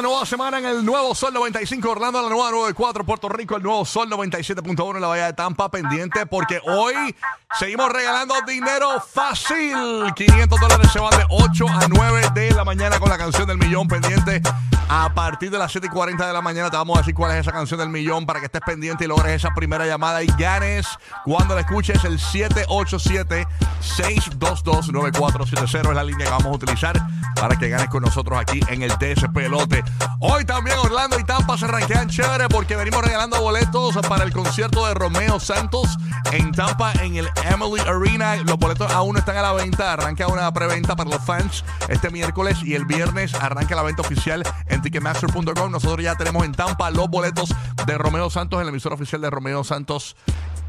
una nueva semana en el nuevo Sol 95 Orlando, la nueva 94 Puerto Rico, el nuevo Sol 97.1 en la Bahía de Tampa pendiente porque hoy seguimos regalando dinero fácil. 500 dólares se van de 8 a 9 de la mañana con la canción del millón pendiente. A partir de las 7 y 40 de la mañana te vamos a decir cuál es esa canción del millón para que estés pendiente y logres esa primera llamada y ganes cuando la escuches el 787-622-9470 es la línea que vamos a utilizar para que ganes con nosotros aquí en el DS Pelote. Hoy también Orlando y Tampa se ranquean chévere porque venimos regalando boletos para el concierto de Romeo Santos en Tampa en el Emily Arena. Los boletos aún están a la venta. Arranca una preventa para los fans este miércoles y el viernes arranca la venta oficial en Ticketmaster.com. Nosotros ya tenemos en Tampa los boletos de Romeo Santos en la emisora oficial de Romeo Santos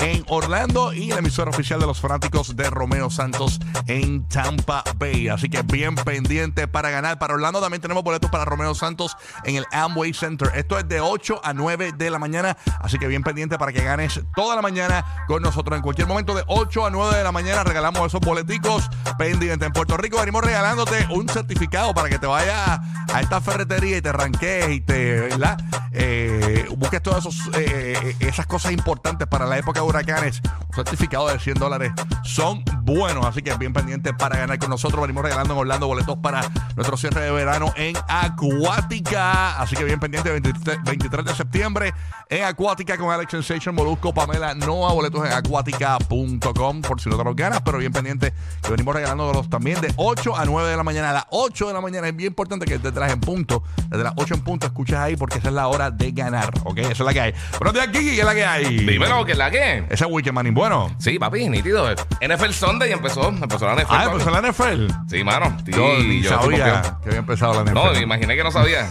en Orlando y la emisora oficial de los fanáticos de Romeo Santos en Tampa Bay. Así que bien pendiente para ganar. Para Orlando también tenemos boletos para Romeo Santos en el Amway Center. Esto es de 8 a 9 de la mañana. Así que bien pendiente para que ganes toda la mañana con nosotros. En cualquier momento de 8 a 9 de la mañana regalamos esos boleticos pendientes. En Puerto Rico venimos regalándote un certificado para que te vayas a esta ferretería y te ranquees y te, ¿verdad? Eh, busques todas eh, esas cosas importantes para la época de huracanes. Un certificado de 100 dólares son buenos, así que bien pendiente para ganar con nosotros. Venimos regalando en Orlando boletos para nuestro cierre de verano en Acuática. Así que bien pendiente, 23, 23 de septiembre en Acuática con Alex Sensation, Molusco, Pamela Noa, boletos en acuática.com por si no te los ganas, pero bien pendiente que venimos regalándolos también de 8 a 9 de la mañana. A las 8 de la mañana es bien importante que te traes en punto, desde las 8 en punto, escuches ahí porque esa es la hora de ganar, ¿ok? Esa es la que hay. Pero de aquí, ¿qué es la que hay? Dímelo, ¿qué es la que? Ese weekend, manín, bueno. Sí, papi, nítido. NFL Sunday empezó. Empezó la NFL. Ah, empezó la NFL. Sí, mano. Sí, Yo ni yo estoy sabía que había empezado la NFL. No, me imaginé que no sabía.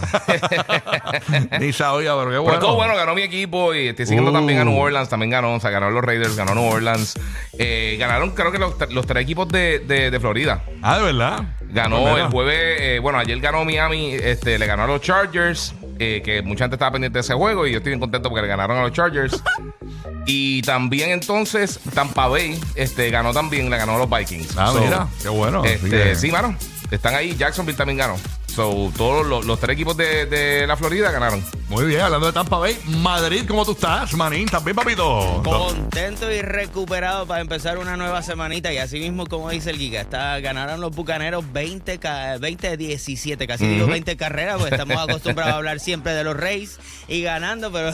ni sabía, pero qué Pero bueno. todo bueno, ganó mi equipo y estoy siguiendo Uh. también a New Orleans, también ganó, o sea, ganaron los Raiders, ganó New Orleans. Eh, ganaron creo que los, los tres equipos de, de- de Florida. Ah, de verdad. Ganó Pues el jueves, eh, bueno, ayer ganó Miami, este, le ganó a los Chargers, eh, que mucha gente estaba pendiente de ese juego y yo estoy bien contento porque le ganaron a los Chargers. y también entonces Tampa Bay este, ganó también, le ganó a los Vikings. Ah, So, mira, qué bueno. Este, Sí, mano, están ahí, Jacksonville también ganó. So, todos los, los tres equipos de, de la Florida ganaron. Muy bien, hablando de Tampa Bay, Madrid, ¿cómo tú estás, manín? ¿También, papito? Contento y recuperado para empezar una nueva semanita. Y así mismo, como dice el Giga, está, ganaron los bucaneros 20, ca- 20 17, casi digo 20 carreras, porque estamos acostumbrados a hablar siempre de los Rays y ganando, pero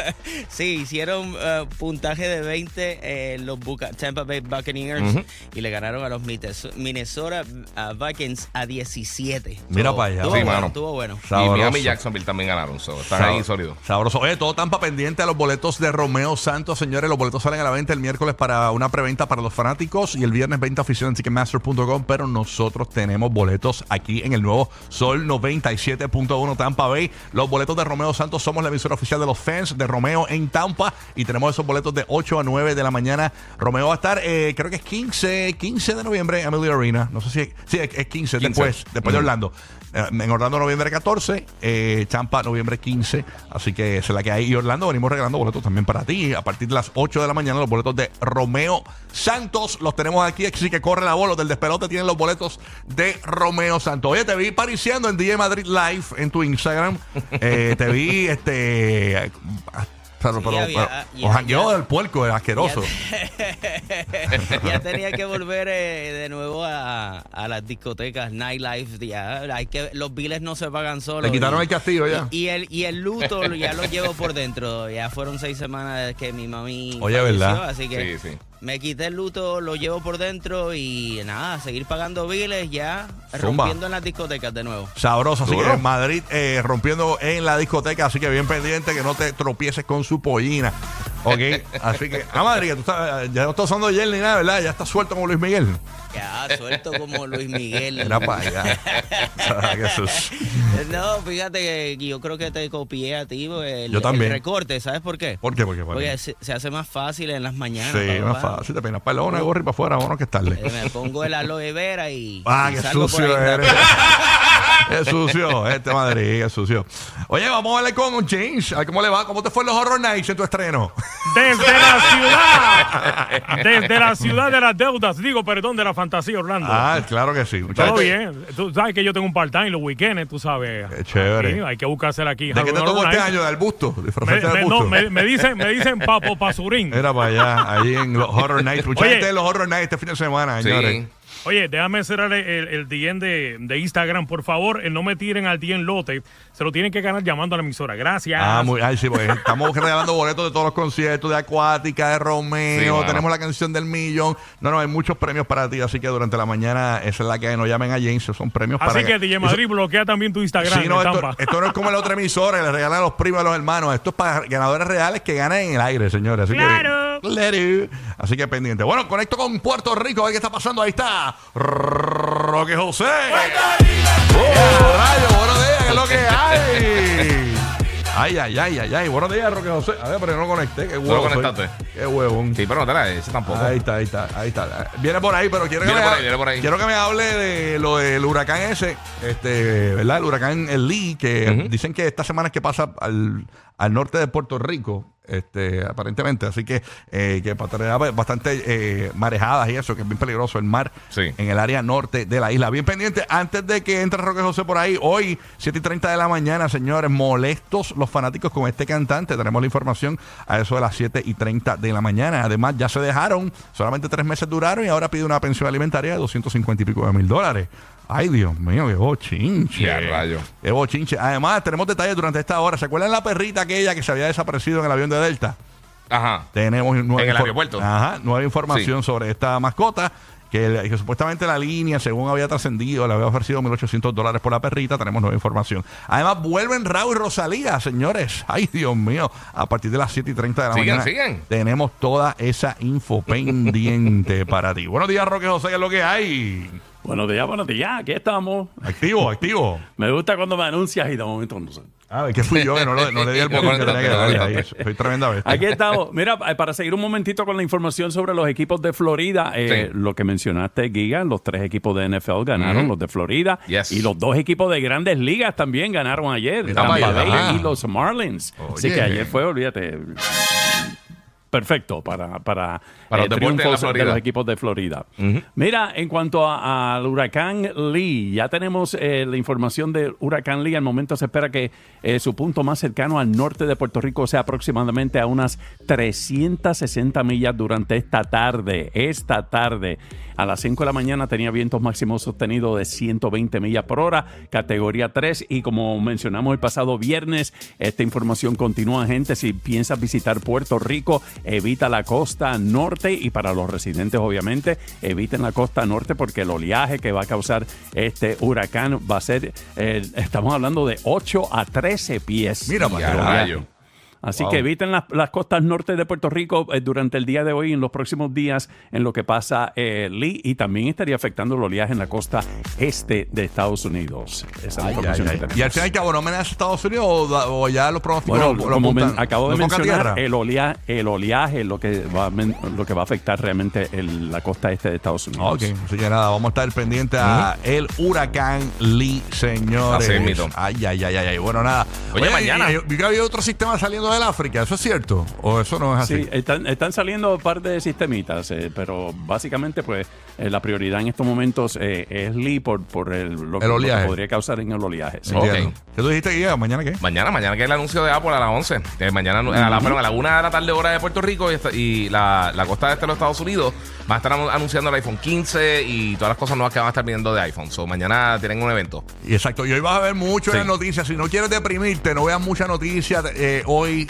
sí, hicieron eh, puntaje de 20 eh, los Buca- Tampa Bay Buccaneers y le ganaron a los Mites- Minnesota uh, Vikings a 17. Mira So, para allá. Estuvo Sí, bueno, estuvo bueno. Y Miami y Jacksonville también ganaron. So, están ahí sólidos. Sabroso. Oye, todo Tampa pendiente a los boletos de Romeo Santos, señores. Los boletos salen a la venta el miércoles para una preventa para los fanáticos y el viernes venta oficial en Ticketmaster.com. Pero nosotros tenemos boletos aquí en el nuevo Sol 97.1 Tampa Bay. Los boletos de Romeo Santos somos la emisora oficial de los fans de Romeo en Tampa y tenemos esos boletos de 8 a 9 de la mañana. Romeo va a estar, eh, creo que es 15, 15 de noviembre en Emily Arena. No sé si es, sí, es, es 15, 15. después, después de. Orlando. Eh, En Orlando noviembre 14, eh, Champa noviembre 15, así que esa es la que hay. Y Orlando venimos regalando boletos también para ti. A partir de las 8 de la mañana los boletos de Romeo Santos los tenemos aquí, así que corre la bola. Del despelote tienen los boletos de Romeo Santos. Oye, te vi pariciando en DJ Madrid Live en tu Instagram. Eh, te vi, este... Pero, Sí, pero, había- pero- ya- o jangueo ya- del puerco, el asqueroso. ya tenía que volver eh, de nuevo a, a las discotecas, nightlife. Ya, hay que, los biles no se pagan solos. Le quitaron y- el castillo ya. Y, y el, y el luto ya lo llevo por dentro. Ya fueron seis semanas que mi mami. Oye, falleció, ¿verdad? Así que Sí, sí. Me quité el luto, lo llevo por dentro y nada, seguir pagando biles ya, Zumba. rompiendo en las discotecas de nuevo. Sabroso, así que en Madrid eh, rompiendo en la discoteca, así que bien pendiente que no te tropieces con su pollina. Ok, así que, ah, Madrid, tú estás- ya no estás usando gel ni nada, ¿verdad? Ya estás suelto como Luis Miguel. Ya, suelto como Luis Miguel. Era para allá. Jesús. No, fíjate que yo creo que te copié a ti porque el, Yo también. el recorte, ¿sabes por qué? ¿Por qué? Porque, bueno, Porque se, se hace más fácil en las mañanas. sí, papá. más fácil, te peinas para el gorra y para afuera, vámonos que es tarde. Eh, Me pongo el aloe vera y, Ah, y qué salgo por sucio ahí eres. Es sucio, este Madrid, es sucio. Oye, vamos a darle con James. A ver cómo le va. ¿Cómo te fue en los Horror Nights en tu estreno? Desde la ciudad. Desde la ciudad de las deudas. Digo, perdón, de la fantasía, Orlando. Ah, claro que sí. Mucha Todo bien. Tú sabes que yo tengo un part-time los weekends, tú sabes. Qué chévere. Aquí, hay que buscársela aquí. ¿De qué te tocó este año? ¿Del busto? Me, ¿Disfrazarte del me- busto? no, me, me dicen, me dicen Papo Pasurín. Era para allá, allí en los Horror Nights. Mucha Oye. gente en los Horror Nights este fin de semana, señores. Sí. Oye, déjame cerrar el, el DM de, de Instagram. Por favor, eh, no me tiren al DM lote. Se lo tienen que ganar llamando a la emisora. Gracias. Ah, muy, ay, sí, porque estamos regalando boletos de todos los conciertos, de Acuática, de Romeo, Sí, tenemos la canción del millón. No, no, hay muchos premios para ti, así que durante la mañana esa es la que nos llamen a James, son premios para Así que DJ Madrid bloquea también tu Instagram Sí, no, esto, esto no es como la otra emisora, le regalan a los primos a los hermanos. Esto es para ganadores reales que ganan en el aire, señores. Así Claro. Que, Así que pendiente. Bueno, conecto con Puerto Rico, a ver qué está pasando. Ahí está Roque José. ¡Oh, rayo! Buenos días, ¿qué es lo que hay? Ay, ay, ay, ay, ay. Buenos días, Roque José. A ver, pero no conecté. Qué huevo. lo soy. conectaste? Qué huevón. Sí, pero no te la ese tampoco. Ahí está, ahí está, ahí está. Viene por ahí, pero quiero que, Viene me, por ahí, viene por ahí. quiero que me hable de lo del huracán ese, este, ¿verdad? El huracán El Lee, que Ujú. dicen que esta semana es que pasa al, al norte de Puerto Rico, este, aparentemente. Así que, eh, que bastante eh, marejadas y eso, que es bien peligroso el mar Sí. en el área norte de la isla. Bien pendiente, antes de que entre Roque José por ahí, hoy, 7 y 30 de la mañana, señores, molestos los fanáticos con este cantante. Tenemos la información a eso de las 7 y 30 de la mañana. Además, ya se dejaron, solamente tres meses duraron y ahora pide una pensión alimentaria de 250 y pico de mil dólares. Ay, Dios mío, qué bochinche. Ya, rayo. Qué bochinche. Además, tenemos detalles durante esta hora. ¿Se acuerdan la perrita aquella que se había desaparecido en el avión de Delta? Ajá. Tenemos nueva En el aeropuerto. Ajá, nueva información sobre esta mascota. Que, que supuestamente la línea, según había trascendido, le había ofrecido 1.800 dólares por la perrita. Tenemos nueva información. Además, vuelven Raúl y Rosalía, señores. Ay, Dios mío. A partir de las 7 y 30 de la Sigan, mañana. sigan. Tenemos toda esa info pendiente para ti. Buenos días, Roque José, ¿qué es lo que hay? Buenos días, buenos días, aquí estamos. Activo, activo. Me gusta cuando me anuncias y de momento no sé. A ver, que fui yo que no, lo- no le di el botón que tenía que darle ahí. Soy tremenda vez. Aquí estamos. Mira, para seguir un momentito con la información sobre los equipos de Florida, eh, Sí. lo que mencionaste, Giga, los tres equipos de NFL ganaron, los de Florida. Yes. Y los dos equipos de grandes ligas también ganaron ayer, Tampa. Bay Ah. y los Marlins. Así que ayer fue, olvídate, perfecto para, para, Para eh, los triunfos de los equipos de Florida. Mira, en cuanto al huracán Lee, ya tenemos eh, la información del huracán Lee. Al momento se espera que eh, su punto más cercano al norte de Puerto Rico sea aproximadamente a unas 360 millas durante esta tarde. Esta tarde, a las 5 de la mañana, tenía vientos máximos sostenidos de 120 millas por hora, categoría 3. Y como mencionamos el pasado viernes, esta información continúa, gente. Si piensas visitar Puerto Rico, evita la costa norte y para los residentes, obviamente, eviten la costa norte porque el oleaje que va a causar este huracán va a ser, eh, estamos hablando de 8 a 13 pies. Mira, para Así Wow. que eviten las, las costas norte de Puerto Rico eh, durante el día de hoy y en los próximos días en lo que pasa eh, Lee y también estaría afectando el oleaje en la costa este de Estados Unidos. Esa Ay, información ay, que ay. tenemos. Y al fin y al cabo, ¿no amenaza a Estados Unidos o, ya los pronósticos Bueno, lo- lo como apuntan? men- acabo de ¿No toca mencionar, el oleaje, el oleaje es lo que va lo que va a afectar realmente el- la costa este de Estados Unidos. Ok, así que nada, vamos a estar pendientes a el huracán Lee, señores. Así. Ay, ay, ay, ay, ay. Bueno, nada. Oye, mañana. y- y- Vi que había otro sistema saliendo del África, ¿eso es cierto? ¿O eso no es así? Sí, están, están saliendo un par de sistemitas, eh, pero básicamente pues eh, la prioridad en estos momentos eh, es Lee por, por el, lo, que, El lo que podría causar en el oleaje. sí. ¿Qué tú dijiste, Guía? ¿Mañana qué? Mañana, mañana que es el anuncio de Apple a las 11. Eh, mañana a, la, perdón, a la 1 de la tarde hora de Puerto Rico y, esta- y la, la costa este de los Estados Unidos va a estar anu- anunciando el iPhone 15 y todas las cosas nuevas que van a estar viendo de iPhone. So, mañana tienen un evento. Y Exacto, y hoy vas a ver mucho Sí. en las noticias. Si no quieres deprimirte, no veas muchas noticias eh,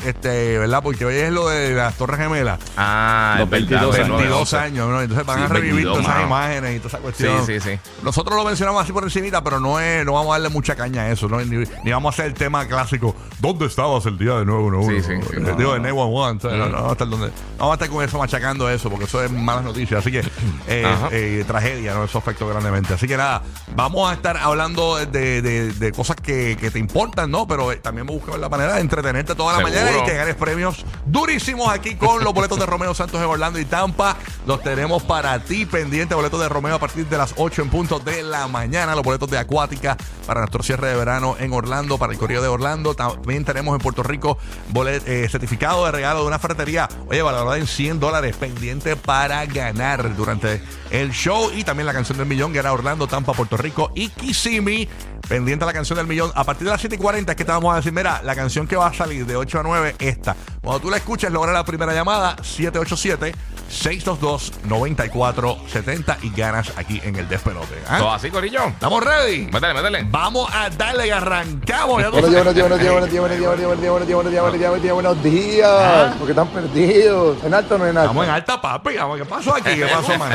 este, ¿verdad? Porque hoy es lo de las Torres Gemelas. Ah, Los es verdad, 22 el años. 22 11. años, ¿no? Entonces van Sí, a revivir 22, todas esas mano. imágenes y toda esa cuestión. Sí, sí, sí. Nosotros lo mencionamos así por encimita, pero no es, no vamos a darle mucha caña a eso, ¿no? Ni, ni vamos a hacer el tema clásico. ¿Dónde estabas el día de 911? Sí, sí, sí. No, Digo, no, de 911. o sea, No, no, vamos a estar donde- no vamos a estar con eso machacando eso, porque eso es malas noticias. Así que, eh, eh, tragedia, ¿no? Eso afectó grandemente. Así que nada, vamos a estar hablando de, de- de cosas que, que te importan, ¿no? Pero eh, también buscar la manera de entretenerte toda la Seguro. mañana Y que ganes premios durísimos aquí con los boletos de Romeo Santos en Orlando y Tampa. Los tenemos para ti pendiente, boletos de Romeo a partir de las 8 en punto de la mañana, los boletos de Acuática para nuestro cierre de verano en Orlando, para el Correo de Orlando. También tenemos en Puerto Rico bolet- eh, certificado de regalo de una ferretería, oye, valorada en 100 dólares, pendiente para ganar durante el show y también la canción del millón, que era Orlando, Tampa, Puerto Rico y Kissimmee. Pendiente a la canción del millón. A partir de las 7 y 40 es que te vamos a decir, mira, la canción que va a salir de 8 a 9, esta. Cuando tú la escuches, logra la primera llamada, 787-622-9470 y ganas aquí en el despelote. ¿ah? Todo así, Corillo. ¿Estamos ready? Métele, métele. Vamos a darle y arrancamos. Ya Buenos días, sabes. buenos días, buenos días, buenos días, buenos días, buenos días, buenos días, buenos días, buenos días, buenos días, buenos días, porque están perdidos. ¿En alto o no en alto? Estamos en alta, papi. Vamos, ¿Qué pasó aquí? ¿Qué pasó, man?